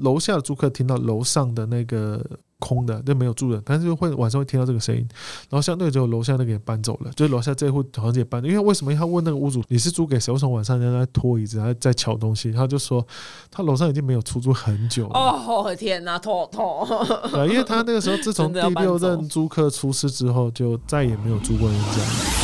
楼下的租客听到楼上的那个空的，就没有住人，但是会晚上会听到这个声音，然后相对只有楼下那个也搬走了，就是楼下这户好像也搬，因为为什么他问那个屋主你是租给谁？为什么晚上人家在拖椅子，还在敲东西？他就说他楼上已经没有出租很久了。哦天哪，痛痛！对，因为他那个时候自从第六任租客出事之后，就再也没有租过人家。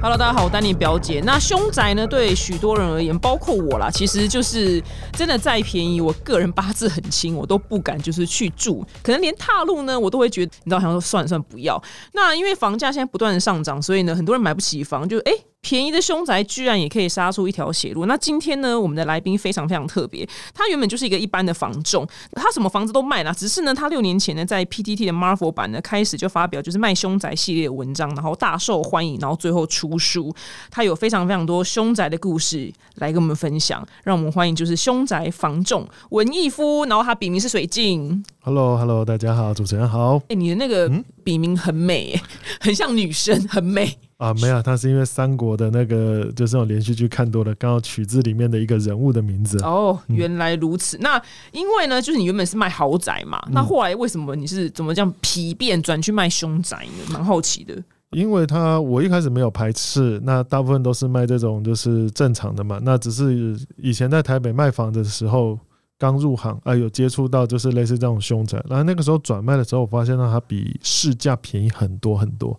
Hello，大家好，我丹尼表姐。那凶宅呢，对许多人而言，包括我啦，其实就是真的再便宜，我个人八字很轻，我都不敢就是去住，可能连踏入呢，我都会觉得，你知道，好像说算了算不要。那因为房价现在不断的上涨，所以呢，很多人买不起房，就哎。便宜的凶宅居然也可以杀出一条血路。那今天呢，我们的来宾非常非常特别。他原本就是一个一般的房仲，他什么房子都卖了。只是呢，他六年前呢，在 PTT 的 Marvel 版呢，开始就发表就是卖凶宅系列的文章，然后大受欢迎，然后最后出书。他有非常非常多凶宅的故事来跟我们分享。让我们欢迎就是凶宅房仲文艺夫，然后他笔名是水镜。Hello，Hello，大家好，主持人好。哎，你的那个笔名很美，很像女生，很美。啊，没有，他是因为三国的那个就是那种连续剧看多了，刚好取自里面的一个人物的名字。哦，原来如此。那因为呢，就是你原本是卖豪宅嘛，那后来为什么你是怎么这样皮变转去卖凶宅呢？蛮好奇的。因为他我一开始没有排斥，那大部分都是卖这种就是正常的嘛。那只是以前在台北卖房子的时候。刚入行啊，有接触到就是类似这种凶宅，然后那个时候转卖的时候，我发现到它比市价便宜很多很多，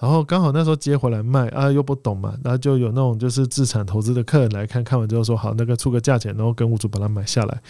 然后刚好那时候接回来卖啊，又不懂嘛，然后就有那种就是自产投资的客人来看看完之后说好，那个出个价钱，然后跟屋主把它买下来，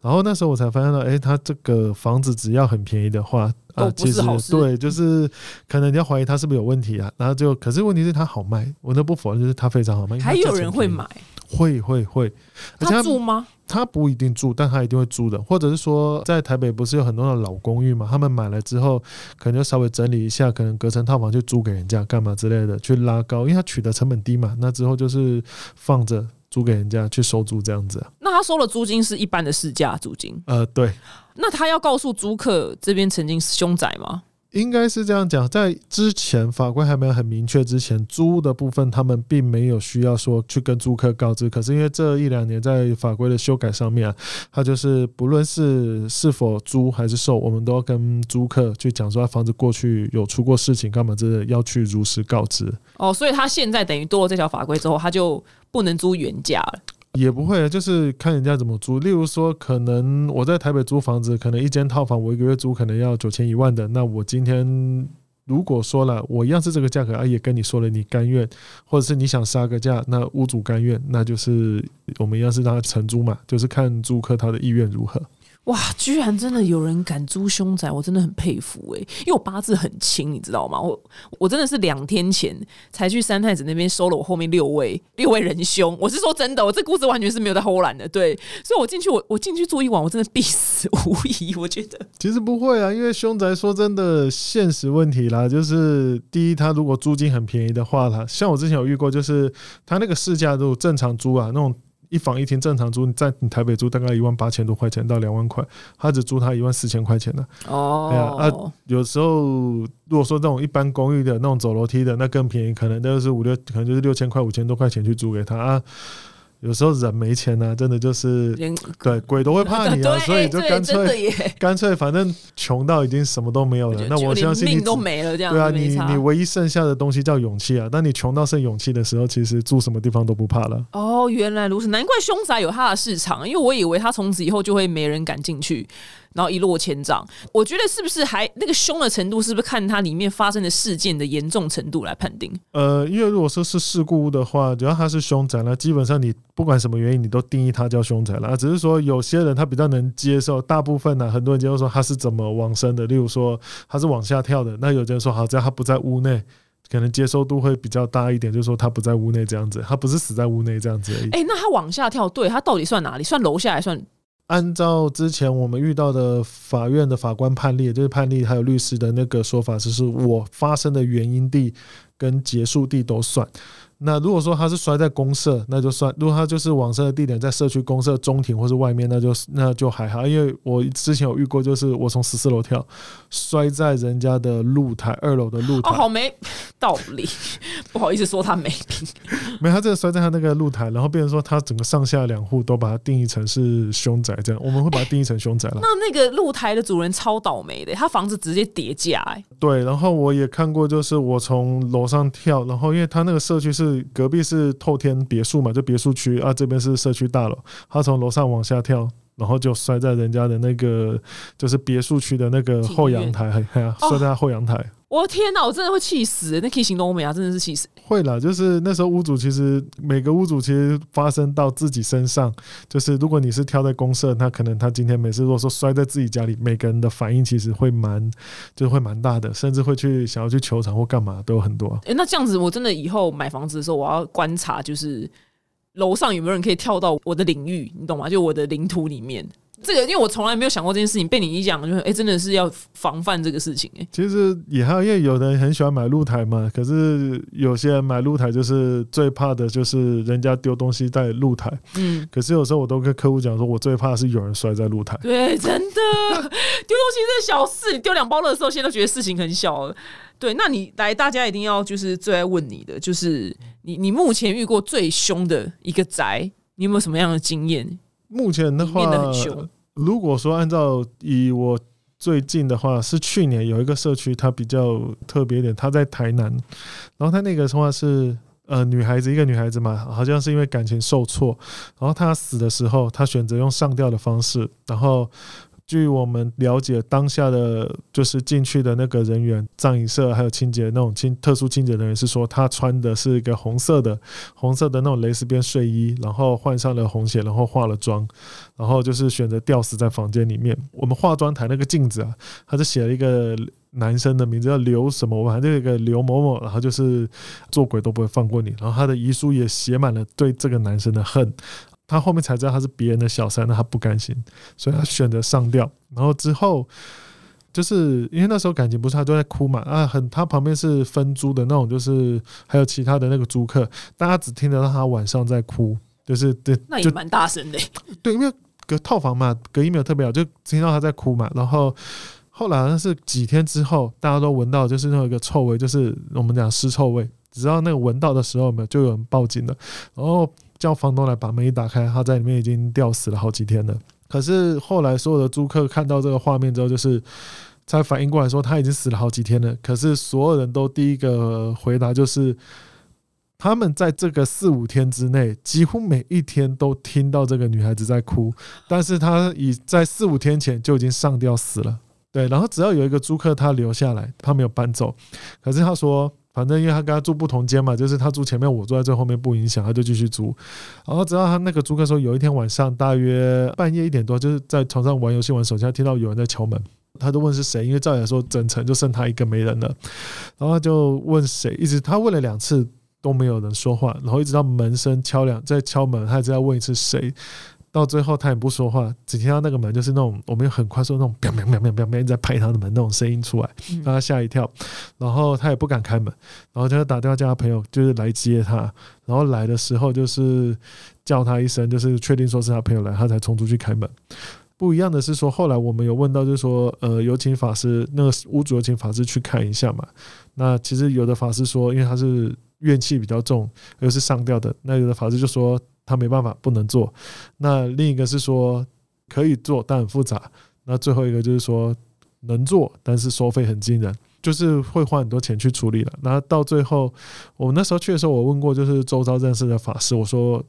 然后那时候我才发现到，哎，他这个房子只要很便宜的话啊，其实对，就是可能你要怀疑它是不是有问题啊，然后就可是问题是它好卖，我都不否认就是它非常好卖，还有人会买，会会会，他住吗？他不一定住，但他一定会租的，或者是说，在台北不是有很多的老公寓嘛？他们买了之后，可能就稍微整理一下，可能隔成套房就租给人家，干嘛之类的，去拉高，因为他取得成本低嘛。那之后就是放着租给人家去收租这样子。那他收的租金是一般的市价租金？呃，对。那他要告诉租客这边曾经是凶宅吗？应该是这样讲，在之前法规还没有很明确之前，租的部分他们并没有需要说去跟租客告知。可是因为这一两年在法规的修改上面啊，他就是不论是是否租还是售，我们都要跟租客去讲说，他房子过去有出过事情，干嘛之类，要去如实告知。哦，所以他现在等于多了这条法规之后，他就不能租原价了。也不会，就是看人家怎么租。例如说，可能我在台北租房子，可能一间套房我一个月租可能要九千一万的。那我今天如果说了，我一样是这个价格，啊，也跟你说了，你甘愿，或者是你想杀个价，那屋主甘愿，那就是我们一样是让他承租嘛，就是看租客他的意愿如何。哇，居然真的有人敢租凶宅，我真的很佩服哎！因为我八字很轻，你知道吗？我我真的是两天前才去三太子那边收了我后面六位六位仁兄，我是说真的，我这故事完全是没有在偷懒的，对，所以我进去我我进去住一晚，我真的必死无疑。我觉得其实不会啊，因为凶宅说真的现实问题啦，就是第一，他如果租金很便宜的话，他像我之前有遇过，就是他那个市价都正常租啊那种。一房一厅正常租，你在你台北租大概一万八千多块钱到两万块，他只租他一万四千块钱的。哦，啊，有时候如果说这种一般公寓的那种走楼梯的，那更便宜，可能都是五六，可能就是六千块、五千多块钱去租给他啊。有时候人没钱呢，真的就是对鬼都会怕你啊，所以就干脆 干脆，反正穷到已经什么都没有了。那我相信命都没了，这样对啊，你你唯一剩下的东西叫勇气啊。当你穷到剩勇气的时候，其实住什么地方都不怕了。哦，原来如此，难怪凶宅有它的市场，因为我以为它从此以后就会没人敢进去。然后一落千丈，我觉得是不是还那个凶的程度，是不是看它里面发生的事件的严重程度来判定？呃，因为如果说是事故的话，只要它是凶宅，那基本上你不管什么原因，你都定义它叫凶宅了。只是说有些人他比较能接受，大部分呢，很多人接受说他是怎么往生的，例如说他是往下跳的。那有的人说，好，只要他不在屋内，可能接受度会比较大一点，就是说他不在屋内这样子，他不是死在屋内这样子而已。哎，那他往下跳，对他到底算哪里？算楼下还算？按照之前我们遇到的法院的法官判例，就是判例还有律师的那个说法，就是我发生的原因地跟结束地都算。那如果说他是摔在公社，那就算；如果他就是往生的地点在社区公社中庭或是外面，那就那就还好。因为我之前有遇过，就是我从十四楼跳，摔在人家的露台二楼的露台。哦，好没 道理，不好意思说他没品。没，他这个摔在他那个露台，然后变成说他整个上下两户都把它定义成是凶宅，这样我们会把它定义成凶宅了。那那个露台的主人超倒霉的，他房子直接叠价哎。对，然后我也看过，就是我从楼上跳，然后因为他那个社区是隔壁是透天别墅嘛，就别墅区啊，这边是社区大楼，他从楼上往下跳，然后就摔在人家的那个就是别墅区的那个后阳台，摔在后阳台。我的天哪，我真的会气死！那可以形容欧美啊，真的是气死。会了，就是那时候屋主其实每个屋主其实发生到自己身上，就是如果你是跳在公社，那可能他今天每次如果说摔在自己家里，每个人的反应其实会蛮，就会蛮大的，甚至会去想要去球场或干嘛都有很多。哎，那这样子我真的以后买房子的时候，我要观察，就是楼上有没有人可以跳到我的领域，你懂吗？就我的领土里面。这个，因为我从来没有想过这件事情，被你一讲，就是哎，真的是要防范这个事情哎。其实也还有，因为有人很喜欢买露台嘛，可是有些人买露台就是最怕的就是人家丢东西在露台。嗯。可是有时候我都跟客户讲说，我最怕是有人摔在露台。对，真的丢东西是小事，你丢两包乐时候，现在都觉得事情很小了。对，那你来，大家一定要就是最爱问你的，就是你你目前遇过最凶的一个宅，你有没有什么样的经验？目前的话，如果说按照以我最近的话，是去年有一个社区，它比较特别一点，它在台南，然后它那个的话是呃女孩子，一个女孩子嘛，好像是因为感情受挫，然后她死的时候，她选择用上吊的方式，然后。据我们了解，当下的就是进去的那个人员，葬仪社还有清洁那种清特殊清洁人员是说，他穿的是一个红色的红色的那种蕾丝边睡衣，然后换上了红鞋，然后化了妆，然后就是选择吊死在房间里面。我们化妆台那个镜子啊，他就写了一个男生的名字叫刘什么，我反正一个刘某某，然后就是做鬼都不会放过你，然后他的遗书也写满了对这个男生的恨。他后面才知道他是别人的小三，那他不甘心，所以他选择上吊。然后之后，就是因为那时候感情不是他都在哭嘛啊，很他旁边是分租的那种，就是还有其他的那个租客，大家只听得到他晚上在哭，就是对，那也蛮大声的。对，因为隔套房嘛，隔音没有特别好，就听到他在哭嘛。然后后来好像是几天之后，大家都闻到就是那个臭味，就是我们讲尸臭味，只要那个闻到的时候，没有就有人报警了，然后。叫房东来把门一打开，他在里面已经吊死了好几天了。可是后来所有的租客看到这个画面之后，就是才反应过来说他已经死了好几天了。可是所有人都第一个回答就是，他们在这个四五天之内，几乎每一天都听到这个女孩子在哭，但是他已在四五天前就已经上吊死了。对，然后只要有一个租客他留下来，他没有搬走，可是他说。反正因为他跟他住不同间嘛，就是他住前面，我住在最后面，不影响，他就继续租。然后直到他那个租客说，有一天晚上大约半夜一点多，就是在床上玩游戏玩手机，他听到有人在敲门，他就问是谁，因为照理来说整层就剩他一个没人了。然后就问谁，一直他问了两次都没有人说话，然后一直到门声敲两再敲门，他再要问一次谁。到最后他也不说话，只听到那个门就是那种我们很快速那种砰砰砰砰砰砰在拍他的门那种声音出来，让他吓一跳，然后他也不敢开门，然后就打电话叫他朋友就是来接他，然后来的时候就是叫他一声，就是确定说是他朋友来，他才冲出去开门。不一样的是说，后来我们有问到，就是说，呃，有请法师，那个屋主有请法师去看一下嘛？那其实有的法师说，因为他是怨气比较重，又是上吊的，那有的法师就说。他没办法，不能做。那另一个是说可以做，但很复杂。那最后一个就是说能做，但是收费很惊人，就是会花很多钱去处理了。那到最后，我那时候去的时候，我问过就是周遭认识的法师，我说。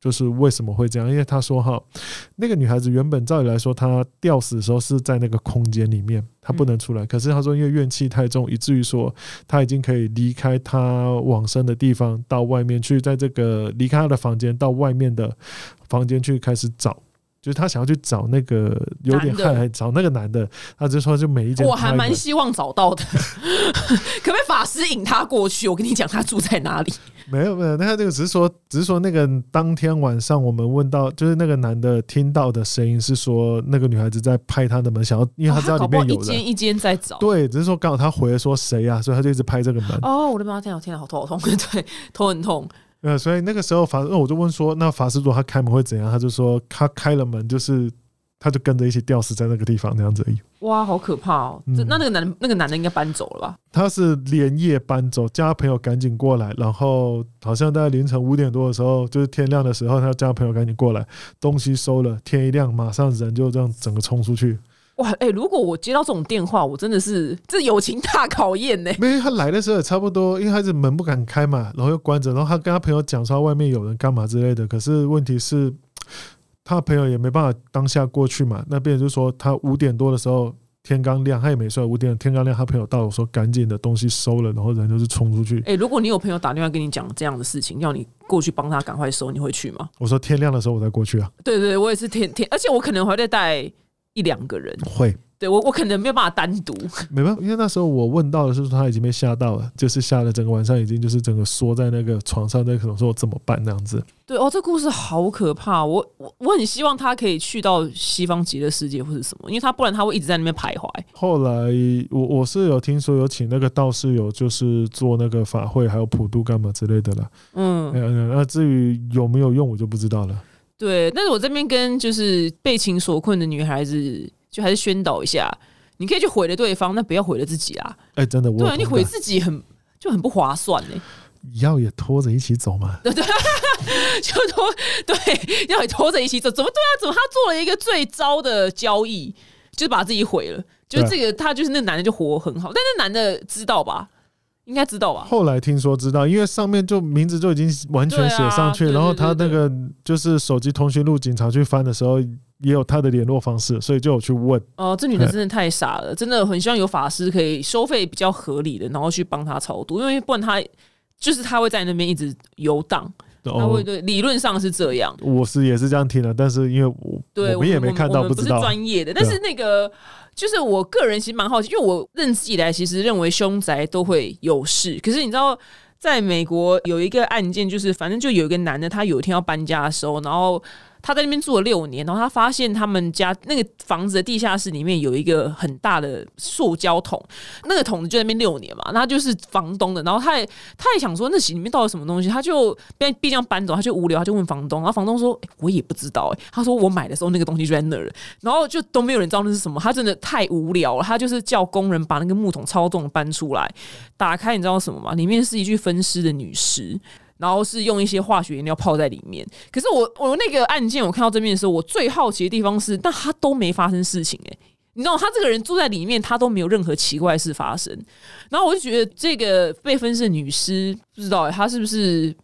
就是为什么会这样？因为他说哈，那个女孩子原本照理来说，她吊死的时候是在那个空间里面，她不能出来。可是他说，因为怨气太重，以至于说她已经可以离开她往生的地方，到外面去，在这个离开她的房间，到外面的房间去开始找。就是他想要去找那个有点害，找那个男的，他就说就每一间我还蛮希望找到的，可不可以法师引他过去？我跟你讲，他住在哪里？没有没有，那他这个只是说，只是说那个当天晚上我们问到，就是那个男的听到的声音是说那个女孩子在拍他的门，想要因为他知道里面有人，一间一间在找。对，只是说刚好他回来说谁呀、所以他就一直拍这个门。哦，我的妈！天啊，天啊，好痛，好痛！对，头很痛。呃，所以那个时候法，那我就问说，那法师如果他开门会怎样？他就说他开了门，就是他就跟着一起吊死在那个地方那样子而已。哇，好可怕哦！那那个男那个男的应该搬走了吧？他是连夜搬走，叫他朋友赶紧过来，然后好像在凌晨五点多的时候，就是天亮的时候，他叫他朋友赶紧过来，东西收了，天一亮，马上人就这样整个冲出去。哇，哎、如果我接到这种电话，我真的是这友情大考验呢。没有，他来的时候也差不多，因为他是门不敢开嘛，然后又关着，然后他跟他朋友讲说外面有人干嘛之类的。可是问题是，他朋友也没办法当下过去嘛。那边就是说，他五点多的时候天刚亮，他也没睡，五点天刚亮，他朋友到了，说赶紧的东西收了，然后人就是冲出去。哎、如果你有朋友打电话跟你讲这样的事情，要你过去帮他赶快收，你会去吗？我说天亮的时候我再过去啊，对对，我也是天天，而且我可能还会再带一两个人。会。对我，我可能没有办法单独。没办法，因为那时候我问到的是说他已经被吓到了，就是吓得整个晚上已经就是整个缩在那个床上，那可能说怎么办那样子。对哦，这故事好可怕。我我我很希望他可以去到西方极乐世界或者什么，因为他不然他会一直在那边徘徊。后来我我是有听说有请那个道士有就是做那个法会，还有普渡干嘛之类的啦。嗯，嗯，那至于有没有用，我就不知道了。对。但是我这边跟就是被情所困的女孩子，就还是宣导一下，你可以去毁了对方，那不要毁了自己啊。哎、真的，我对啊，你毁自己很就很不划算呢、药也拖着一起走嘛。对 对就拖对，要也拖着一起走，怎么对啊？怎么他做了一个最糟的交易，就是把自己毁了？就是这个，他就是那男的就活很好，但那男的知道吧？应该知道吧？后来听说知道，因为上面就名字就已经完全写上去，然后他那个就是手机通讯录，警察去翻的时候也有他的联络方式，所以就有去问。哦、这女的真的太傻了，真的很希望有法师可以收费比较合理的，然后去帮她超度，因为不然她就是她会在那边一直游荡，他会哦，对理论上是这样。我是也是这样听的，但是因为我对，我们也没看到，不是知道。专业的，但是那个就是我个人其实蛮好奇，因为我认知以来其实认为凶宅都会有事，可是你知道。在美国有一个案件，就是反正就有一个男的，他有一天要搬家的时候，然后他在那边住了六年，然后他发现他们家那个房子的地下室里面有一个很大的塑胶桶，那个桶就在那边六年嘛，那就是房东的，然后他也他也想说那里面到底什么东西，他就毕毕竟搬走，他就无聊，他就问房东，然后房东说、我也不知道、欸，他说我买的时候那个东西就在那儿了，然后就都没有人知道那是什么，他真的太无聊了，他就是叫工人把那个木桶超重搬出来，打开你知道什么吗？里面是一具分尸的女尸。然后是用一些化学原料泡在里面。可是我我那个案件我看到这边的时候，我最好奇的地方是，那他都没发生事情诶、你知道他这个人住在里面，他都没有任何奇怪事发生。然后我就觉得这个被分尸女尸，不知道、欸、她是不是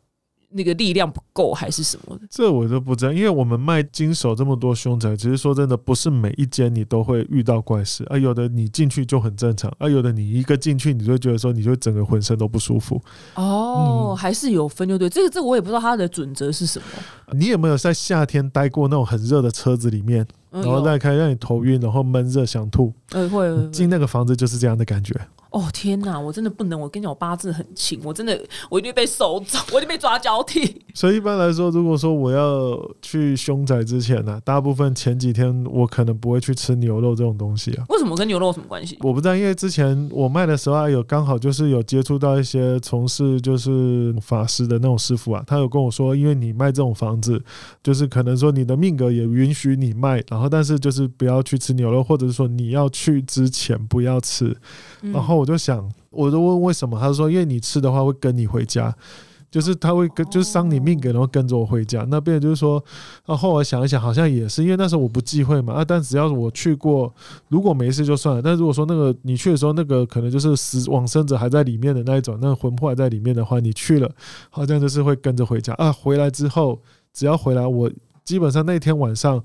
那个力量不够，还是什么的？这我都不知道，因为我们卖经手这么多凶宅，其实说真的，不是每一间你都会遇到怪事啊。有的你进去就很正常，啊，有的你一个进去，你就觉得说，你就整个浑身都不舒服。哦，还是有分就对。这个这个我也不知道它的准则是什么。你有没有在夏天待过那种很热的车子里面，嗯然后有再开让你头晕，然后闷热想吐？呃会进那个房子就是这样的感觉。哦天哪，我真的不能！我跟你讲，我八字很轻，我真的我一定被收走，我一定被抓交替。所以一般来说，如果说我要去凶宅之前呢、大部分前几天我可能不会去吃牛肉这种东西啊。为什么跟牛肉有什么关系？我不知道，因为之前我卖的时候啊，有刚好就是有接触到一些从事就是法师的那种师傅啊，他有跟我说，因为你卖这种房子，就是可能说你的命格也允许你卖，然后但是就是不要去吃牛肉，或者是说你要去之前不要吃。嗯然后我就想，我就问为什么，他说因为你吃的话会跟你回家。就是他会跟，就是伤你命格，然后跟着我回家。那变成就是说，啊，后来想一想，好像也是，因为那时候我不忌讳嘛。啊，但只要我去过，如果没事就算了。但如果说那个你去的时候，那个可能就是死往生者还在里面的那一种，那个魂魄还在里面的话，你去了，好像就是会跟着回家啊。回来之后，只要回来，我基本上那天晚上，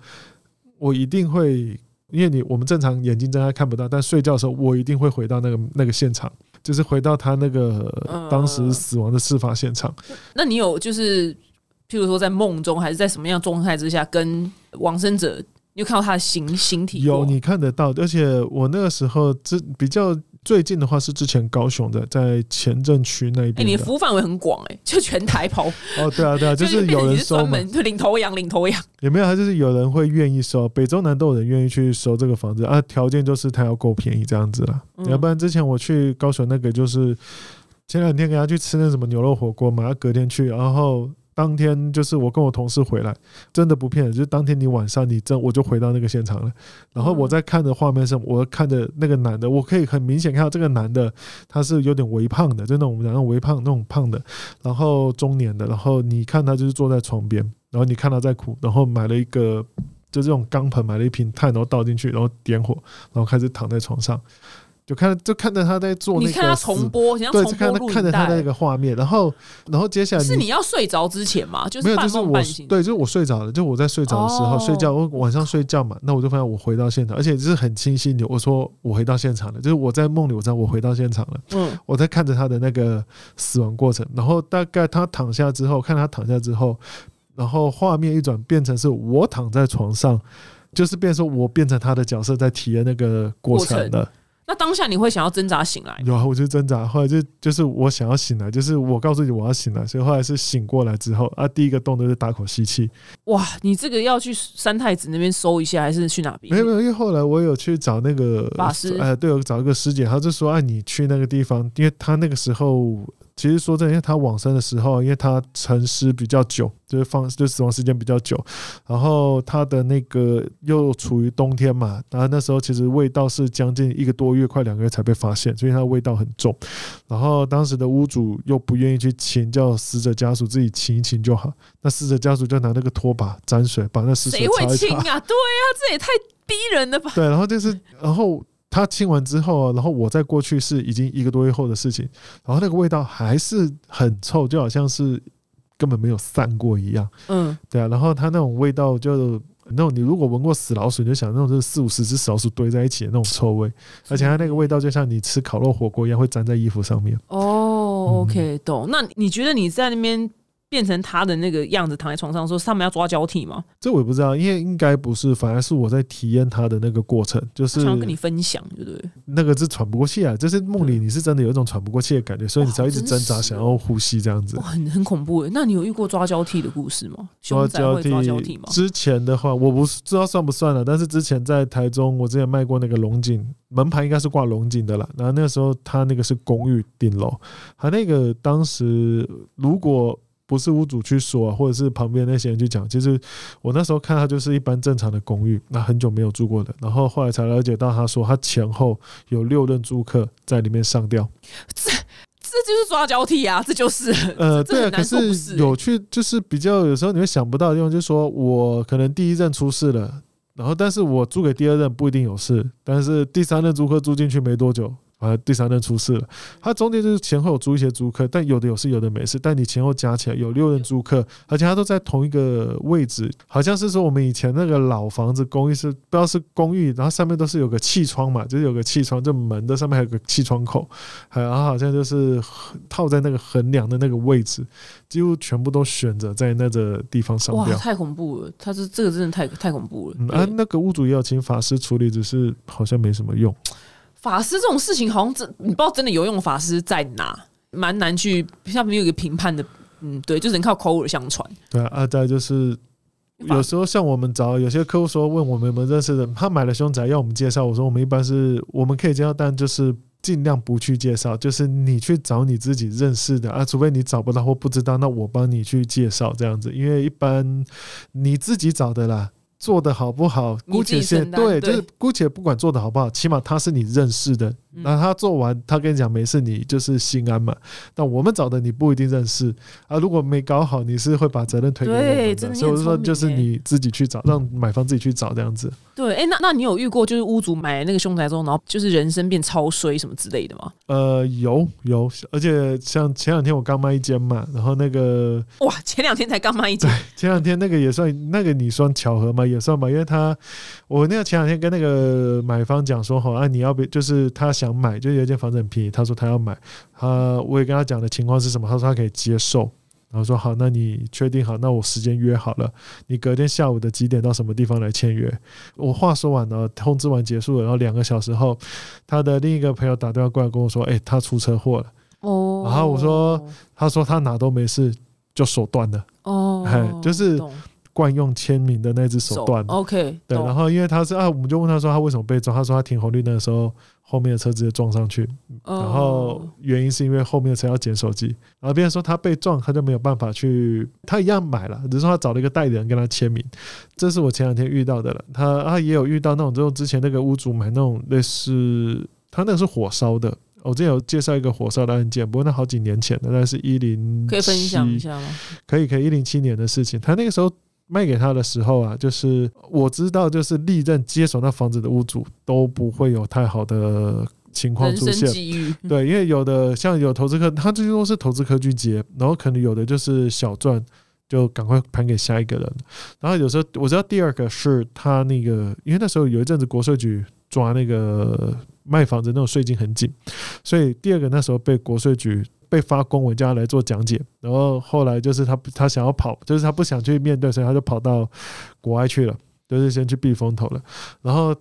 我一定会，因为你我们正常眼睛睁开看不到，但睡觉的时候，我一定会回到那个那个现场，就是回到他那个嗯当时死亡的事发现场。那你有就是，譬如说在梦中，还是在什么样状态之下，跟往生者，你有看到他的形形体？有你看得到，而且我那个时候这比较最近的话是之前高雄的，在前镇区那哎、边的。你的服务范围很广哎、就全台跑，哦，对啊，对啊，就是有人收门就领头羊，领头羊。也没有，他就是有人会愿意收，北中南都有人愿意去收这个房子。啊，条件就是他要够便宜这样子啦，嗯。要不然之前我去高雄那个就是前两天跟他去吃那什么牛肉火锅嘛，他隔天去，然后当天就是我跟我同事回来，真的不骗人，就是当天你晚上你真我就回到那个现场了，然后我在看的画面上，我看着那个男的，我可以很明显看到这个男的他是有点微胖的，就那种然后微胖那种胖的，然后中年的，然后你看他就是坐在床边，然后你看他在哭，然后买了一个就这种钢盆，买了一瓶炭，然后倒进去，然后点火，然后开始躺在床上，就看就看着他在做那个你看他重播，像对，重就看他看着他那。个画面，然后然后接下来是你要睡着之前嘛？就是没有，就是我。对，就是我睡着了，就我在睡着的时候、哦睡觉，我晚上睡觉嘛，那我就发现我回到现场，而且就是很清晰的，我说我回到现场了，就是我在梦里，我知道我回到现场了，嗯，我在看着他的那个死亡过程，然后大概他躺下之后，看他躺下之后，然后画面一转变成是我躺在床上，就是变成说我变成他的角色在体验那个过程过了。那当下你会想要挣扎醒来？有啊，我就挣扎，后来就就是我想要醒来，就是我告诉你我要醒来，所以后来是醒过来之后啊，第一个动作是大口吸气。哇，你这个要去三太子那边搜一下，还是去哪边？没有没有，因为后来我有去找那个法师哎，对，我找一个师姐，她就说，啊，你去那个地方，因为她那个时候其实说真的，因为他往生的时候，因为他沉尸比较久，就是放就死亡时间比较久，然后他的那个又处于冬天嘛，然后那时候其实味道是将近一个多月，快两个月才被发现，所以它的味道很重。然后当时的屋主又不愿意去清，叫死者家属自己清一清就好。那死者家属就拿那个拖把沾水，把那尸水谁会。亲啊？对啊，这也太逼人了吧！对，然后就是，然后他清完之后啊，然后我再过去是已经一个多月后的事情，然后那个味道还是很臭，就好像是根本没有散过一样。嗯，对啊，然后它那种味道就。那种你如果闻过死老鼠，你就想那种就是四五十只死老鼠堆在一起的那种臭味，而且它那个味道就像你吃烤肉火锅一样，会粘在衣服上面。哦，OK，懂。那你觉得你在那边变成他的那个样子，躺在床上的时候，是他们要抓交替吗？这我也不知道，因为应该不是，反而是我在体验他的那个过程，就是想要跟你分享，对不对？那个是喘不过气啊，就是梦里你是真的有一种喘不过气的感觉，所以你才会一直挣扎，想要呼吸这样子哇，。很很恐怖诶。那你有遇过抓交替的故事吗？抓交替抓交替吗？之前的话，我不知道算不算了，但是之前在台中，我之前卖过那个龙井门牌，应该是挂龙井的啦。然后那个时候他那个是公寓顶楼，他那个当时如果不是屋主去说、啊，或者是旁边那些人去讲，其实我那时候看他就是一般正常的公寓，那很久没有住过的。然后后来才了解到，他说他前后有六任租客在里面上吊。这这就是抓交替啊，这就是。呃，对可是是有趣，就是比较有时候你会想不到的地方，就是说我可能第一任出事了，然后但是我租给第二任不一定有事，但是第三任租客租进去没多久。啊，第三任出事了，他中间就是前后有租一些租客，但有的有事，有的没事。但你前后加起来有六任租客，而且他都在同一个位置，好像是说我们以前那个老房子公寓是不知道是公寓，然后上面都是有个气窗嘛，就是有个气窗，就门的上面还有个气窗口，还然后好像就是套在那个横梁的那个位置，几乎全部都选择在那个地方上哇，吊。太恐怖了！他是这个真的太太恐怖了。嗯，啊，那个屋主也有请法师处理，只是好像没什么用。法师这种事情，好像真你不知道真的有用法师在哪，蛮难去，下面有一个评判的。嗯，对，就只能靠口耳相传。对啊，啊，再就是有时候像我们找有些客户说问我们有没有认识的，他买了凶宅要我们介绍，我说我们一般是我们可以介绍，但就是尽量不去介绍，就是你去找你自己认识的啊，除非你找不到或不知道，那我帮你去介绍这样子，因为一般你自己找的啦。做的好不好，姑且先对，就是姑且不管做的好不好，起码他是你认识的，嗯那他做完，他跟你讲没事，你就是心安嘛。但我们找的你不一定认识啊，如果没搞好，你是会把责任推给我对们的。所以我就说，就是欸你自己去找，让买方自己去找这样子。对，哎、那那你有遇过就是屋主买那个凶宅之后，然后就是人生变超衰什么之类的吗？呃，有有，而且像前两天我刚卖一间嘛，然后那个哇，前两天才刚卖一间，前两天那个也算那个你算巧合吗？也算吧，因为他我那个前两天跟那个买方讲说，好啊，你要不就是他想买，就有一间房子很便宜，他说他要买，他我也跟他讲的情况是什么，他说他可以接受。然后说好，那你确定好，那我时间约好了，你隔天下午的几点到什么地方来签约？我话说完了，通知完结束了，然后两个小时后，他的另一个朋友打电话过来跟我说，哎，他出车祸了。哦，然后我说他说他哪都没事，就手断了。哦哎，就是懂惯用签名的那只手断了。OK，对，然后因为他是啊，我们就问他说他为什么被撞，他说他停红绿灯的时候，后面的车直接撞上去，然后哦原因是因为后面的车要捡手机，然后别人说他被撞，他就没有办法去，他一样买了，只是说他找了一个代理人跟他签名。这是我前两天遇到的了，他他也有遇到那种，就之前那个屋主买那种类似，他那个是火烧的。我之前有介绍一个火烧的案件，不过那好几年前的，那是一零可以分享一下吗？可以可以，一零七年的事情，他那个时候卖给他的时候啊，就是我知道，就是历任接手那房子的屋主都不会有太好的情况出现。对，因为有的像有投资客，他最多是投资客去接，然后可能有的就是小赚，就赶快盘给下一个人。然后有时候我知道第二个是他那个，因为那时候有一阵子国税局抓那个卖房子那种税金很紧，所以第二个那时候被国税局被发公文叫他来做讲解，然后后来就是他他想要跑，就是他不想去面对，所以他就跑到国外去了，就是先去避风头了。然后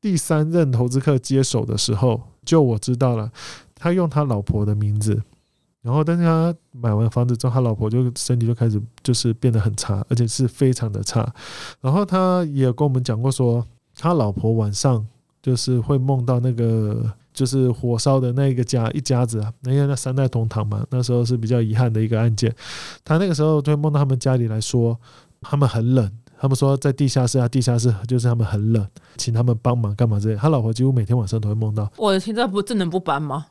第三任投资客接手的时候，就我知道了，他用他老婆的名字。然后，但是他买完房子之后，他老婆就身体就开始就是变得很差，而且是非常的差。然后他也跟我们讲过说，他老婆晚上就是会梦到那个就是火烧的那个家一家子啊，因为那三代同堂嘛，那时候是比较遗憾的一个案件。他那个时候就会梦到他们家里来说，他们很冷，他们说在地下室啊，地下室就是他们很冷，请他们帮忙干嘛之类。他老婆几乎每天晚上都会梦到，我的天，这不这能不搬吗？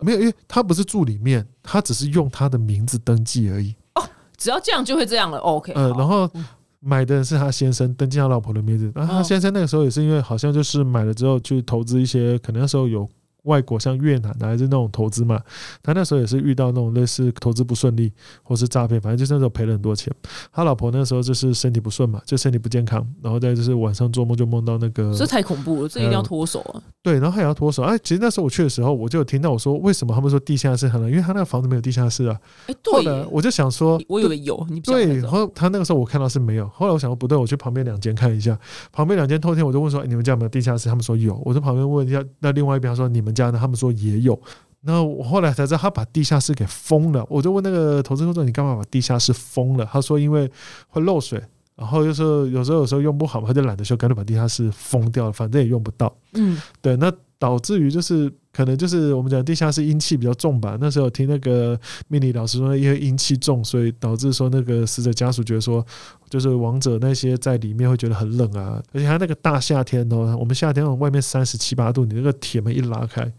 没有，因为他不是住里面，他只是用他的名字登记而已。哦只要这样就会这样了。OK，呃，然后嗯买的人是他先生，登记他老婆的名字。然后他哦先生那个时候也是因为好像就是买了之后去投资一些，可能那时候有外国像越南还是那种投资嘛。他那时候也是遇到那种类似投资不顺利或是诈骗，反正就是那时候赔了很多钱。他老婆那时候就是身体不顺嘛，就身体不健康，然后再就是晚上做梦就梦到那个这太恐怖了，这一定要脱手啊！对，然后还要脱手。哎，其实那时候我去的时候，我就有听到我说为什么他们说地下室很冷，因为他那个房子没有地下室啊。哎，后对我就想说，我以为有，你不讲对，然后他那个时候我看到是没有，后来我想说不对，我去旁边两间看一下，旁边两间偷天我就问说、哎你们家有没有地下室？他们说有，我在旁边问一下，那另外一边他说你们家呢？他们说也有。那我后来才知道他把地下室给封了，我就问那个投资工作你干嘛把地下室封了？他说因为会漏水，然后就是有时候有时候用不好嘛，他就懒得修，干脆把地下室封掉了，反正也用不到。嗯，对，那导致于就是可能就是我们讲地下室阴气比较重吧。那时候有听那个命理老师说，因为阴气重，所以导致说那个死者家属觉得说，就是亡者那些在里面会觉得很冷啊，而且他那个大夏天哦，我们夏天外面三十七八度，你那个铁门一拉开，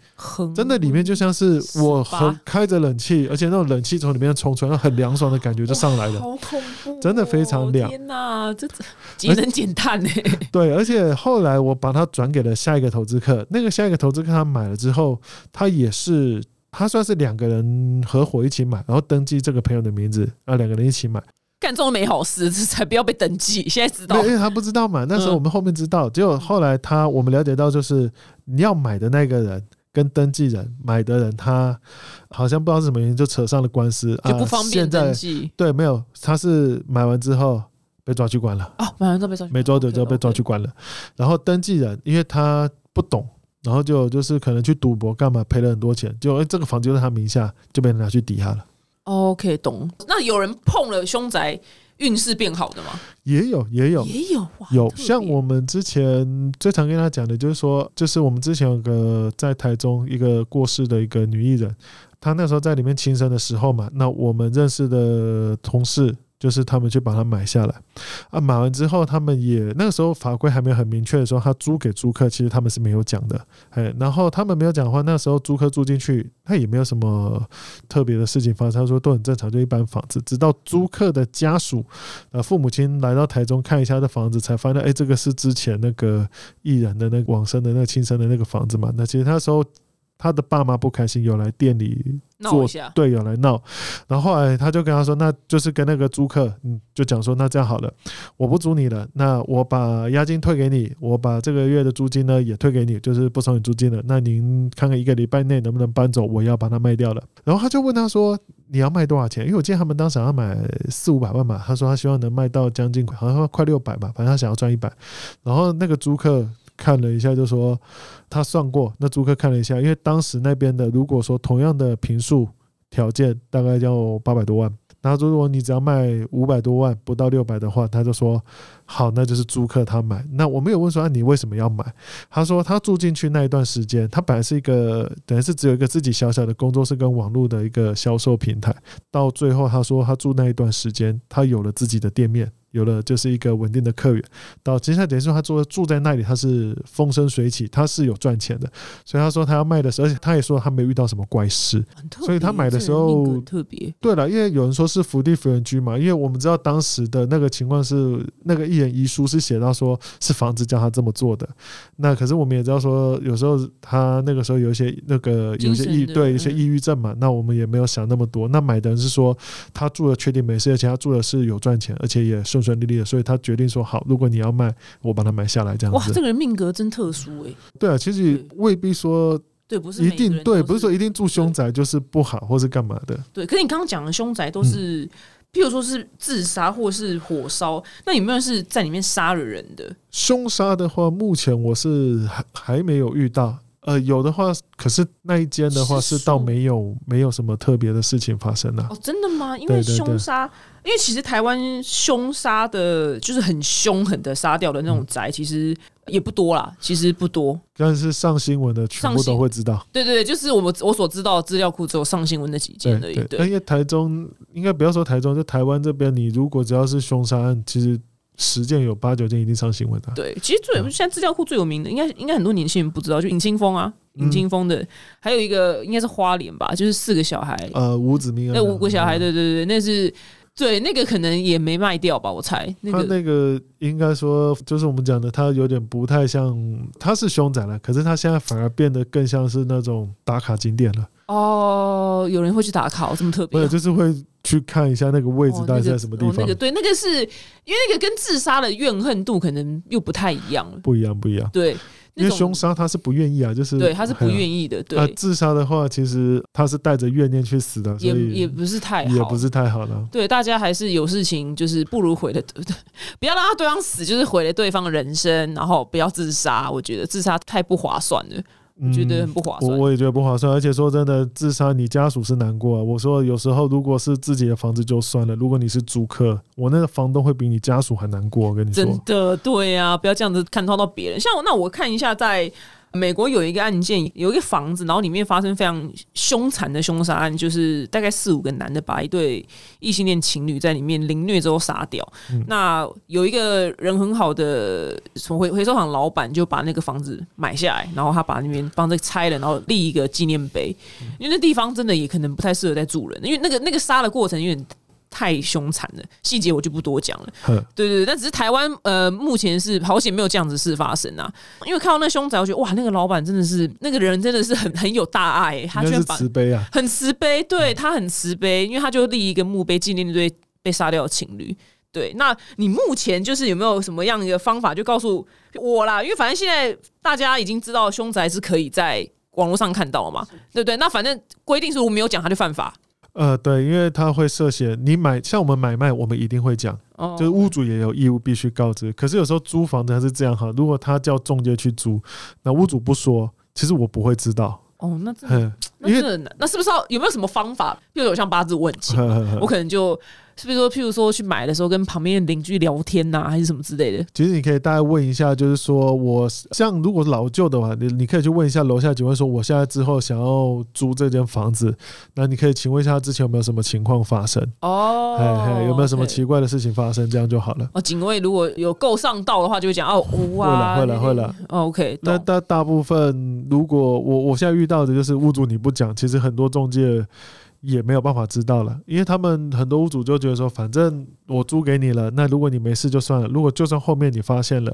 真的里面就像是我很开着冷气，而且那种冷气从里面冲出来，那很凉爽的感觉就上来了。好恐怖哦，真的非常凉天哪，这这节能减碳呢？对，而且后来我把它转给了下一个投资客，那个下一个投资客他买了之后，他也是他算是两个人合伙一起买，然后登记这个朋友的名字，啊，两个人一起买，干这种美好事，这才不要被登记。现在知道，因为他不知道嘛，那时候嗯我们后面知道，结果后来他我们了解到，就是你要买的那个人。跟登记人买的人，他好像不知道是什么原因就扯上了官司，就不啊方便登记对，没有，他是买完之后被抓去关了。哦，马上都被抓去，没多久就被抓去关了。然后登记人因为他不懂，然后就就是可能去赌博干嘛赔了很多钱，就、哎这个房子就在他名下，就被人拿去抵押了。OK，懂。那有人碰了凶宅，运势变好的吗？也有也有也有哇，有，像我们之前最常跟他讲的就是说，就是我们之前有个在台中一个过世的一个女艺人，她那时候在里面轻生的时候嘛，那我们认识的同事。就是他们去把它买下来，啊，买完之后，他们也那个时候法规还没有很明确的说，他租给租客，其实他们是没有讲的，哎，然后他们没有讲的话，那时候租客住进去，他也没有什么特别的事情发生，他说都很正常，就一般房子，直到租客的家属呃，父母亲来到台中看一下这房子，才发现，哎，这个是之前那个艺人的那个往生的那个亲生的那个房子嘛。那其实那时候他的爸妈不开心，有来店里闹一下，对，有来闹。然后后来他就跟他说，那就是跟那个租客，嗯，就讲说，那这样好了，我不租你了，那我把押金退给你，我把这个月的租金呢也退给你，就是不收你租金了。那您看看一个礼拜内能不能搬走，我要把它卖掉了。然后他就问他说，你要卖多少钱？因为我记得他们当时要买四五百万嘛，他说他希望能卖到将近好像快六百吧，反正他想要赚一百。然后那个租客。看了一下，就说他算过。那租客看了一下，因为当时那边的如果说同样的平数条件，大概要八百多万。他说如果你只要卖五百多万，不到六百的话，他就说好，那就是租客他买。那我没有问说，你为什么要买？他说他住进去那一段时间，他本来是一个等于是只有一个自己小小的工作室跟网络的一个销售平台，到最后他说他住那一段时间，他有了自己的店面。有了就是一个稳定的客源，到接下来等于说他住住在那里，他是风生水起，他是有赚钱的，所以他说他要卖的时候，而且他也说他没遇到什么怪事，所以他买的时候特别对了，因为有人说是福地福人居嘛，因为我们知道当时的那个情况是那个一人遗书是写到说是房子叫他这么做的，那可是我们也知道说有时候他那个时候有一些那个有些抑对一些抑郁症嘛，那我们也没有想那么多，那买的人是说他住的确定没事，而且他住的是有赚钱，而且也顺。顺利利的，所以他决定说好，如果你要卖，我把它买下来，这样子。哇，这个人命格真特殊哎。对啊，其实未必说对，不是一定对，不是说一定住凶宅就是不好，或是干嘛的。对，可是你刚刚讲的凶宅都是，譬如说是自杀或是火烧，那有没有是在里面杀了人的？凶杀的话，目前我是还还没有遇到。呃，有的话，可是那一间的话是倒没有没有什么特别的事情发生啊。哦，真的吗？因为凶杀，因为其实台湾凶杀的，就是很凶狠的杀掉的那种宅，其实也不多啦，其实不多。但是上新闻的全部都会知道。对对对，就是我们我所知道的资料库只有上新闻那几件而已。对，因为台中应该不要说台中，就台湾这边，你如果只要是凶杀案，其实。十件有八九件一定上新闻的。对，其实最现在资料库最有名的，应该应该很多年轻人不知道，就尹清峰啊，尹清峰的，还有一个应该是花莲吧，就是四个小孩，呃，五子命啊，那五个小孩，对对对，那是对那个可能也没卖掉吧，我猜。他那个应该说就是我们讲的，他有点不太像，他是凶宅了，可是他现在反而变得更像是那种打卡景点了。哦，有人会去打卡，这么特别？对，就是会去看一下那个位置到底在什么地方。那个对，那个是因为那个跟自杀的怨恨度可能又不太一样了。不一样，不一样。对，因为凶杀他是不愿意啊，就是对，他是不愿意的。对，自杀的话，其实他是带着怨念去死的，也也不是太好，也不是太好了。对，大家还是有事情，就是不如毁了，不要让他对方死，就是毁了对方的人生，然后不要自杀。我觉得自杀太不划算了。觉得很不划算，我我也觉得不划算，而且说真的，自杀你家属是难过。啊我说有时候如果是自己的房子就算了，如果你是租客，我那个房东会比你家属还难过。我跟你说，真的对啊，不要这样子看透到别人。像那我看一下在。美国有一个案件，有一个房子，然后里面发生非常凶残的凶杀案，就是大概四五个男的把一对异性恋情侣在里面凌虐之后杀掉。那有一个人很好的从回回收厂老板就把那个房子买下来，然后他把那边帮着拆了，然后立一个纪念碑，因为那地方真的也可能不太适合再住人，因为那个那个杀的过程有点。太凶残了，细节我就不多讲了。对对对，但只是台湾呃，目前是好险没有这样子事发生啊。因为看到那凶宅，我觉得哇，那个老板真的是那个人真的是很很有大爱，他居然把慈悲啊，很慈悲，对他很慈悲，因为他就立一个墓碑纪念那对被杀掉的情侣。对，那你目前就是有没有什么样一个方法，就告诉我啦？因为反正现在大家已经知道凶宅是可以在网络上看到嘛，对不对？那反正规定是我没有讲，他就犯法。呃，对，因为他会涉嫌你买，像我们买卖，我们一定会讲，就是屋主也有义务必须告知。可是有时候租房子还是这样哈，如果他叫中介去租，那屋主不说，其实我不会知道。哦，那这，那这那是不是要有没有什么方法？又有像八字问题，我可能就。是不是说，譬如说去买的时候跟旁边的邻居聊天呐，还是什么之类的？其实你可以大概问一下，就是说我像如果老旧的话，你你可以去问一下楼下警卫，说我现在之后想要租这间房子，那你可以请问一下之前有没有什么情况发生？哦，嘿嘿有没有什么奇怪的事情发生？这样就好了。哦，警卫如果有够上道的话，就会讲哦，屋啊，会了会了会了。OK，那大大部分如果我我现在遇到的就是屋主你不讲，其实很多中介。也没有办法知道了，因为他们很多屋主就觉得说，反正我租给你了，那如果你没事就算了，如果就算后面你发现了，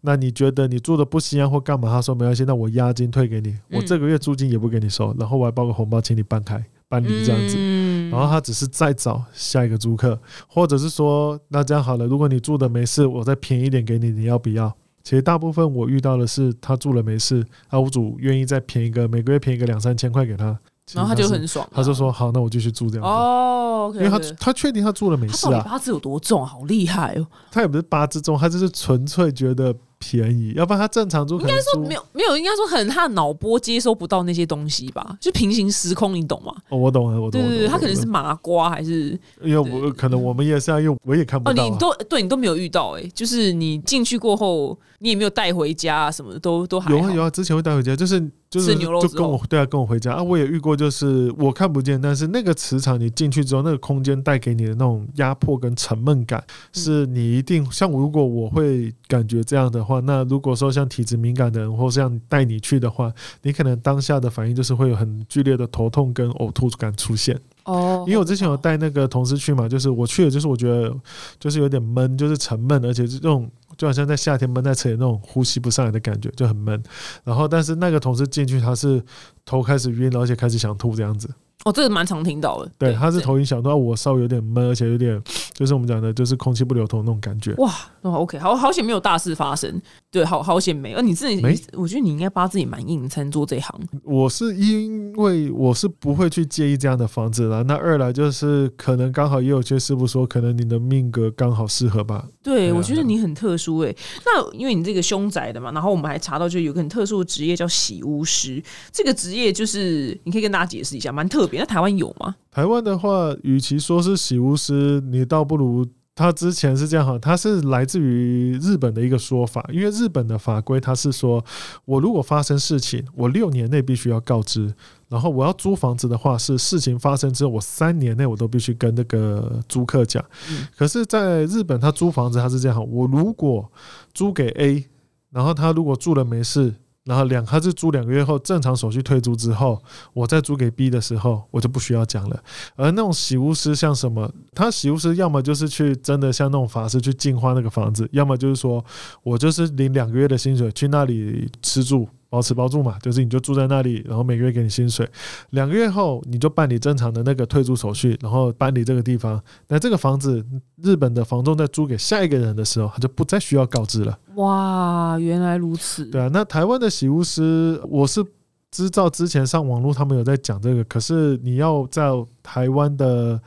那你觉得你住的不行啊或干嘛？他说没关系，那我押金退给你，我这个月租金也不给你收，然后我还包个红包请你搬开搬离这样子。嗯然后他只是再找下一个租客，或者是说，那这样好了，如果你住的没事，我再便宜一点给你，你要不要？其实大部分我遇到的是，他住了没事，啊，屋主愿意再便宜个每个月便宜个两三千块给他，然后他就很爽啊，他就说好，那我继续住这样子，哦因为他他确定他住了没他事啊，到底八字有多重，好厉害哦！他也不是八字重，他就是纯粹觉得便宜，要不然他正常住应该说没有没有，应该说很他的脑波接收不到那些东西吧，就平行时空，你懂吗？哦，我懂了，我懂了，对对对，他可能是麻瓜还是因为我可能我们也是啊，因为我也看不哦，到、啊，你都对你都没有遇到哎、就是你进去过后，你也没有带回家啊，什么的都都还有啊有啊，之前会带回家，就是就是牛肉就跟我对啊跟我回家。啊，我也遇过，就是我看不见，但是那个磁场你进去之后，那个空间带给你的那种压迫跟沉闷感，是你一定像如果我会感觉这样的话，那如果说像体质敏感的人或像带你去的话，你可能当下的反应就是会有很剧烈的头痛跟呕吐感出现。哦，因为我之前有带那个同事去嘛，就是我去了，就是我觉得就是有点闷，就是沉闷，而且是这种就好像在夏天闷在车里那种呼吸不上来的感觉，就很闷。然后，但是那个同事进去，他是头开始晕了，而且开始想吐这样子。哦，这个蛮常听到的，对，他是头晕想吐，啊我稍微有点闷，而且有点就是我们讲的，就是空气不流通那种感觉。哇，哦，OK，好好险没有大事发生，对，好好险没。呃，你自己没，我觉得你应该八字也蛮硬，才能做这一行。我是因为我是不会去介意这样的房子啦。那二来就是可能刚好也有些师傅说，可能你的命格刚好适合吧。对，我觉得你很特殊诶、那因为你这个凶宅的嘛，然后我们还查到，就有个很特殊的职业叫洗屋师。这个职业就是你可以跟大家解释一下，蛮特别。那台湾有吗？台湾的话，与其说是洗巫师，你倒不如他之前是这样哈，他是来自于日本的一个说法，因为日本的法规他是说，我如果发生事情，我六年内必须要告知，然后我要租房子的话，是事情发生之后，我三年内我都必须跟那个租客讲。嗯可是，在日本，他租房子他是这样哈，我如果租给 A，然后他如果住了没事。然后两，他是租两个月后正常手续退租之后，我再租给 B 的时候，我就不需要讲了。而那种洗屋师像什么，他洗屋师要么就是去真的像那种法师去净化那个房子，要么就是说我就是领两个月的薪水去那里吃住。包吃包住嘛，就是你就住在那里，然后每个月给你薪水，两个月后你就办理正常的那个退租手续，然后搬离这个地方。那这个房子，日本的房东在租给下一个人的时候，他就不再需要告知了。哇，原来如此。对啊，那台湾的洗屋师，我是知道之前上网络他们有在讲这个，可是你要在台湾的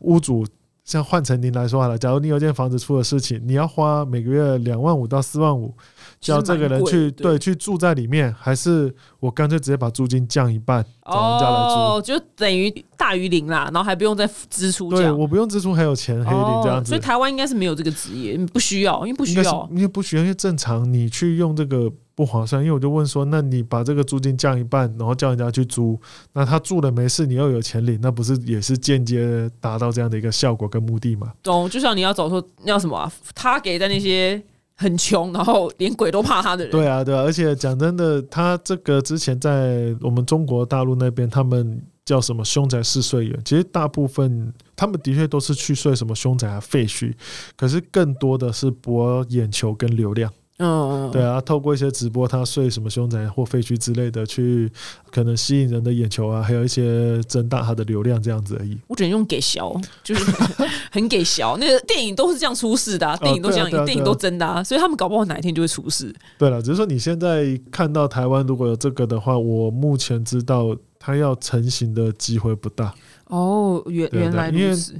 屋主，像换成您来说好了，假如你有间房子出了事情，你要花每个月两万五到四万五，叫这个人去对去住在里面，还是我干脆直接把租金降一半，找人家来租？哦，就等于大于零啦，然后还不用再支出对，我不用支出还有钱黑领这样子哦所以，台湾应该是没有这个职业，不需要，因为不需要。因为不需要，因为正常你去用这个不划算。因为我就问说，那你把这个租金降一半，然后叫人家去租，那他住了没事，你又有钱领，那不是也是间接达到这样的一个效果跟目的吗？懂，就像你要找说要什么啊，他给在那些很穷，然后连鬼都怕他的人。对啊，对啊，而且讲真的，他这个之前在我们中国大陆那边，他们叫什么凶宅试睡员，其实大部分他们的确都是去睡什么凶宅啊、废墟，可是更多的是博眼球跟流量。嗯，对啊，透过一些直播，他睡什么凶宅或废墟之类的，去可能吸引人的眼球啊，还有一些增大他的流量这样子而已。我只能用给小，就是很 很给小。那个电影都是这样出事的、啊，电影都这样，电影都真的啊，所以他们搞不好哪一天就会出事。对了，只是说你现在看到台湾如果有这个的话，我目前知道它要成型的机会不大。哦，原原来。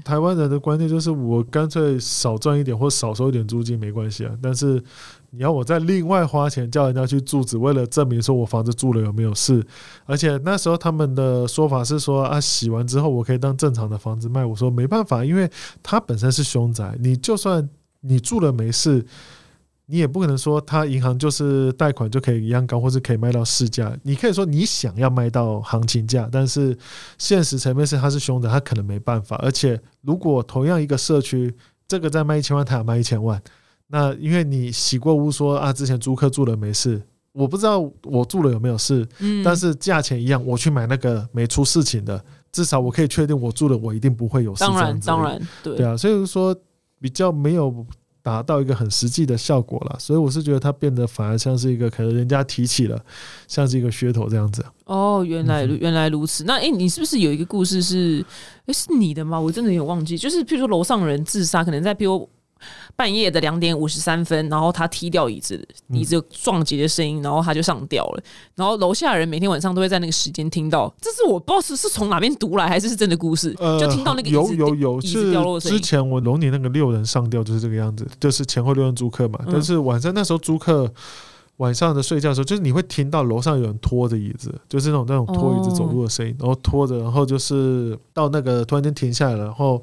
台湾人的观念就是我干脆少赚一点或少收一点租金没关系啊，但是你要我再另外花钱叫人家去住，只为了证明说我房子住了有没有事，而且那时候他们的说法是说啊，洗完之后我可以当正常的房子卖，我说没办法，因为它本身是凶宅，你就算你住了没事。你也不可能说他银行就是贷款就可以一样高，或是可以卖到市价。你可以说你想要卖到行情价，但是现实层面是他是凶宅，他可能没办法。而且如果同样一个社区，这个在卖一千万，他也卖一千万，那因为你洗过屋说啊，之前租客住了没事，我不知道我住了有没有事，嗯，但是价钱一样，我去买那个没出事情的，至少我可以确定我住了，我一定不会有事。当然，当然，对对啊，所以说比较没有达到一个很实际的效果了，所以我是觉得它变得反而像是一个可能人家提起了，像是一个噱头这样子。哦，原来嗯原来如此。那诶，你是不是有一个故事是，诶，是你的吗？我真的有忘记。就是譬如说楼上人自杀，可能在譬如半夜的两点五十三分，然后他踢掉椅子，嗯椅子有撞击的声音，然后他就上吊了。然后楼下人每天晚上都会在那个时间听到，这是我不知道是是从哪边读来，还是是真的故事，就听到那个有有有椅子掉落的是声音。之前我龙年那个六人上吊就是这个样子，就是前后六人租客嘛，嗯但是晚上那时候租客。晚上的睡觉的时候，就是你会听到楼上有人拖着椅子，就是那种那种拖椅子走路的声音，然后拖着，然后就是到那个突然间停下来了，然后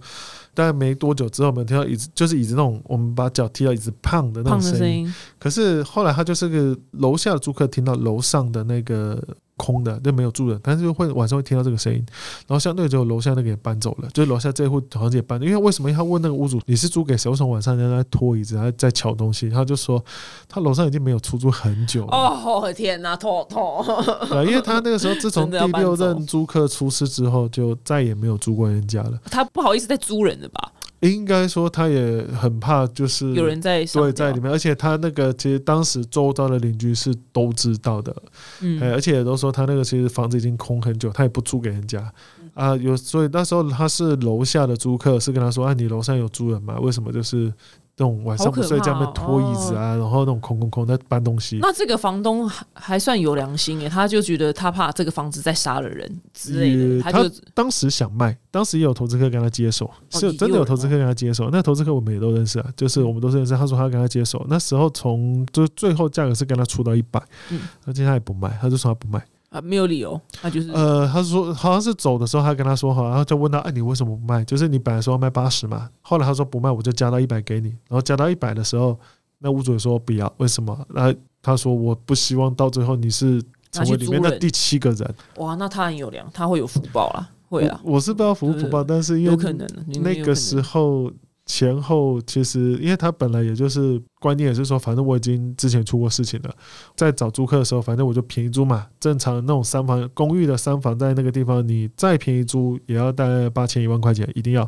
大概没多久之后，我们听到椅子就是椅子那种我们把脚踢到椅子胖的那种声音。可是后来他就是个楼下的租客听到楼上的那个空的，就没有住人，但是会晚上会听到这个声音，然后相对只有楼下那个也搬走了，就是楼下这户好像也搬了，因为为什么他问那个屋主你是租给谁？为什么晚上人家在拖椅子，还在敲东西？他就说他楼上已经没有出租很久了。哦，天哪，痛痛！对，因为他那个时候自从 第六任租客出事之后，就再也没有租过人家了。他不好意思再租人了吧？应该说他也很怕，就是有人在对在里面，而且他那个其实当时周遭的邻居是都知道的，嗯哎，而且也都说他那个其实房子已经空很久，他也不租给人家嗯啊。有所以那时候他是楼下的租客，是跟他说啊，你楼上有租人吗？为什么就是那种晚上不睡觉，好可怕哦那拖椅子啊，然后那种空空空在搬东西。那这个房东还还算有良心耶，他就觉得他怕这个房子再杀了人之类的，他就当时想卖，当时也有投资客跟他接手，是有真的有投资客跟他接手。那投资客我们也都认识啊，就是我们都是认识。他说他跟他接手，那时候从就最后价格是跟他出到一百嗯，而且他也不卖，他就说他不卖。啊没有理由，他就是、呃，他说好像是走的时候，他跟他说好，然后就问他，哎、你为什么不卖？就是你本来说要卖八十嘛，后来他说不卖，我就加到一百给你。然后加到一百的时候，那屋主也说不要，为什么？然后他说我不希望到最后你是成为里面的第七个人。哇，那他很有良，他会有福报啦，会啊，我我是不知道福不福报，但是有可能那个时候前后其实，因为他本来也就是观念也是说，反正我已经之前出过事情了，在找租客的时候，反正我就便宜租嘛。正常那种三房公寓的三房，在那个地方你再便宜租，也要大概八千一万块钱，一定要。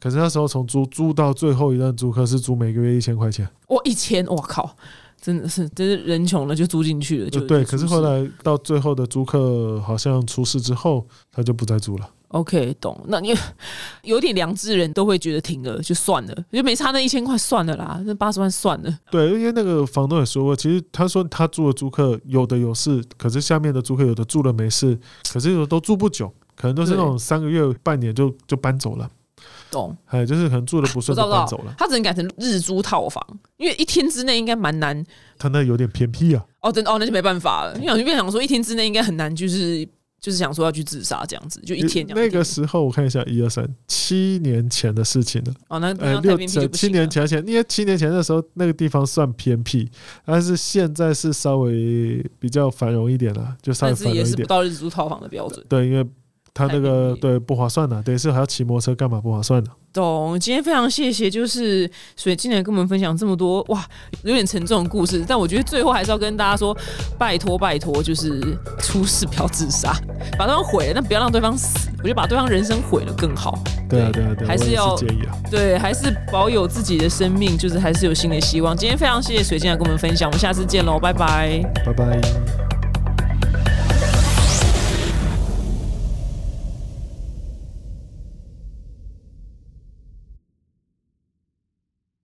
可是那时候从租租到最后一任租客是租每个月一千块钱，我一千，我靠，真的是，真是人穷了就租进去了，就对。可是后来到最后的租客好像出事之后，他就不再租了。OK 懂，那你有点良知人都会觉得停了就算了，就没差那一千块算了啦，那八十万算了，对，因为那个房东也说过，其实他说他住的租客有的有事，可是下面的租客有的住了没事，可是有的都住不久，可能都是那种三个月、半年就就搬走了，懂。哎，就是可能住的不顺搬走了。他只能改成日租套房，因为一天之内应该蛮难。他那有点偏僻啊，哦，真的哦，那就没办法了。因为想就想说，一天之内应该很难，就是就是想说要去自杀这样子，就一天这样。那个时候我看一下，一二三，七年前的事情了。哦，那六七。年前前，因为七年前的时候那个地方算偏僻，但是现在是稍微比较繁荣一点了，就稍微但是也是不。到日租套房的标准。对，因为他那个对不划算的，等于是还要骑摩托车干嘛不划算的。懂，今天非常谢谢，就是水进来跟我们分享这么多哇，有点沉重的故事，但我觉得最后还是要跟大家说，拜托拜托，就是出事不要自杀，把对方毁了，但不要让对方死，我觉得把对方人生毁了更好。对啊，对啊，对啊，还是要建议啊。对，还是保有自己的生命，就是还是有新的希望。今天非常谢谢水晶来跟我们分享，我们下次见喽，拜拜。拜拜。